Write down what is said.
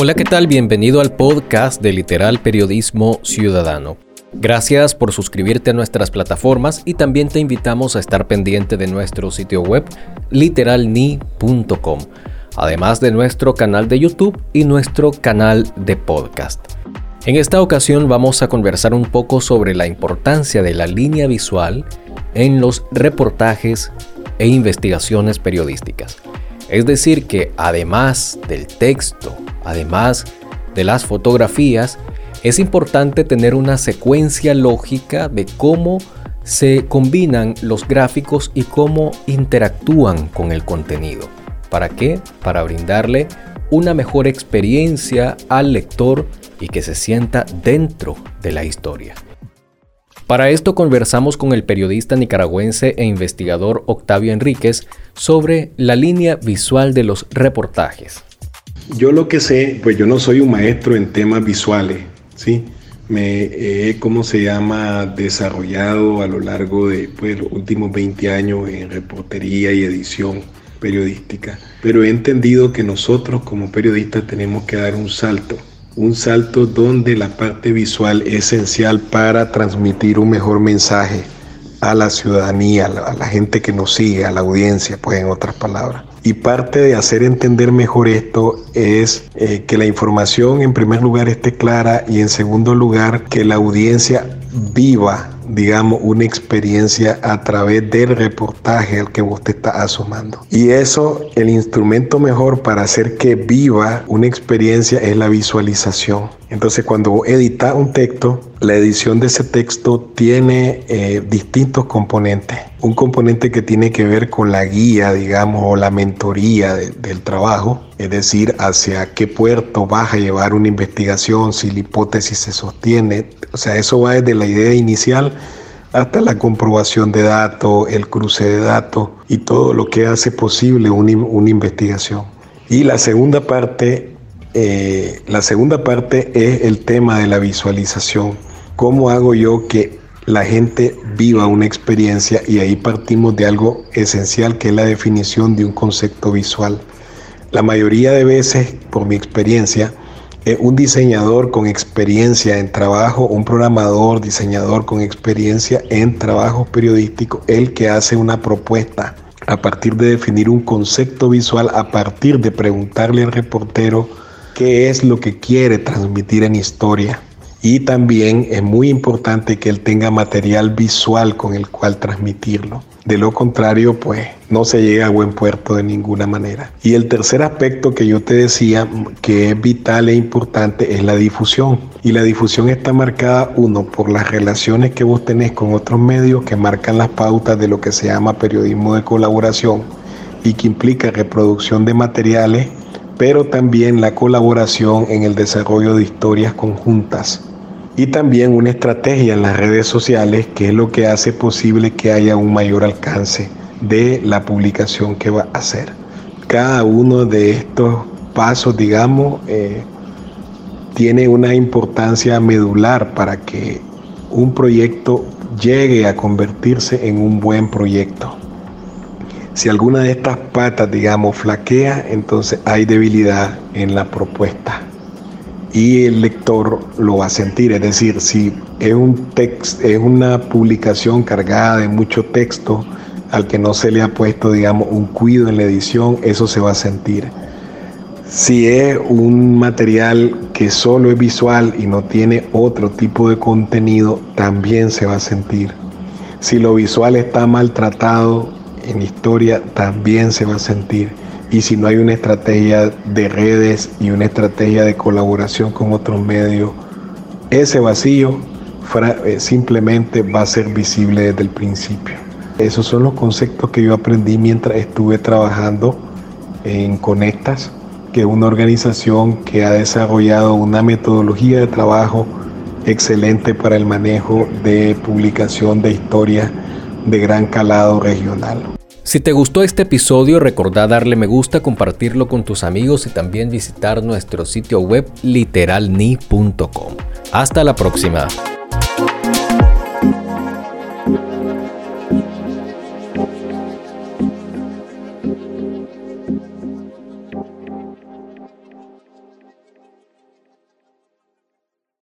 Hola, ¿qué tal? Bienvenido al podcast de Literal Periodismo Ciudadano. Gracias por suscribirte a nuestras plataformas y también te invitamos a estar pendiente de nuestro sitio web literalni.com, además de nuestro canal de YouTube y nuestro canal de podcast. En esta ocasión vamos a conversar un poco sobre la importancia de la línea visual en los reportajes e investigaciones periodísticas. Es decir, que además del texto, además de las fotografías, es importante tener una secuencia lógica de cómo se combinan los gráficos y cómo interactúan con el contenido. ¿Para qué? Para brindarle una mejor experiencia al lector y que se sienta dentro de la historia. Para esto conversamos con el periodista nicaragüense e investigador Octavio Enríquez sobre la línea visual de los reportajes. Yo lo que sé, pues yo no soy un maestro en temas visuales, ¿sí? Me he, ¿cómo se llama?, desarrollado a lo largo de pues, los últimos 20 años en reportería y edición periodística. Pero he entendido que nosotros como periodistas tenemos que dar un salto un salto donde la parte visual es esencial para transmitir un mejor mensaje a la ciudadanía, a la, gente que nos sigue, a la audiencia, pues en otras palabras. Y parte de hacer entender mejor esto es eh, que la información en primer lugar esté clara y en segundo lugar que la audiencia viva digamos, una experiencia a través del reportaje al que vos te estás asomando. Y eso, el instrumento mejor para hacer que viva una experiencia es la visualización. Entonces, cuando editas un texto, la edición de ese texto tiene eh, distintos componentes. Un componente que tiene que ver con la guía, digamos, o la mentoría del trabajo, es decir, hacia qué puerto vas a llevar una investigación, si la hipótesis se sostiene. O sea, eso va desde la idea inicial hasta la comprobación de datos, el cruce de datos y todo lo que hace posible una, investigación. Y la segunda parte eh, la segunda parte es el tema de la visualización. ¿Cómo hago yo que la gente viva una experiencia? Y ahí partimos de algo esencial que es la definición de un concepto visual. La mayoría de veces, por mi experiencia, un diseñador con experiencia en trabajo, un programador, diseñador con experiencia en trabajo periodístico, el que hace una propuesta a partir de definir un concepto visual, a partir de preguntarle al reportero qué es lo que quiere transmitir en historia. Y también es muy importante que él tenga material visual con el cual transmitirlo. De lo contrario, pues no se llega a buen puerto de ninguna manera. Y el tercer aspecto que yo te decía que es vital e importante es la difusión. Y la difusión está marcada, uno, por las relaciones que vos tenés con otros medios que marcan las pautas de lo que se llama periodismo de colaboración y que implica reproducción de materiales pero también la colaboración en el desarrollo de historias conjuntas y también una estrategia en las redes sociales que es lo que hace posible que haya un mayor alcance de la publicación que va a hacer. Cada uno de estos pasos, digamos, eh, tiene una importancia medular para que un proyecto llegue a convertirse en un buen proyecto. Si alguna de estas patas, digamos, flaquea, entonces hay debilidad en la propuesta. Y el lector lo va a sentir, es decir, si es, un es una publicación cargada de mucho texto al que no se le ha puesto, digamos, un cuido en la edición, eso se va a sentir. Si es un material que solo es visual y no tiene otro tipo de contenido, también se va a sentir. Si lo visual está maltratado, en historia también se va a sentir. Y si no hay una estrategia de redes y una estrategia de colaboración con otros medios, ese vacío eh, simplemente va a ser visible desde el principio. Esos son los conceptos que yo aprendí mientras estuve trabajando en Conectas, que es una organización que ha desarrollado una metodología de trabajo excelente para el manejo de publicación de historias de gran calado regional. Si te gustó este episodio, recordá darle me gusta, compartirlo con tus amigos y también visitar nuestro sitio web literalni.com. Hasta la próxima.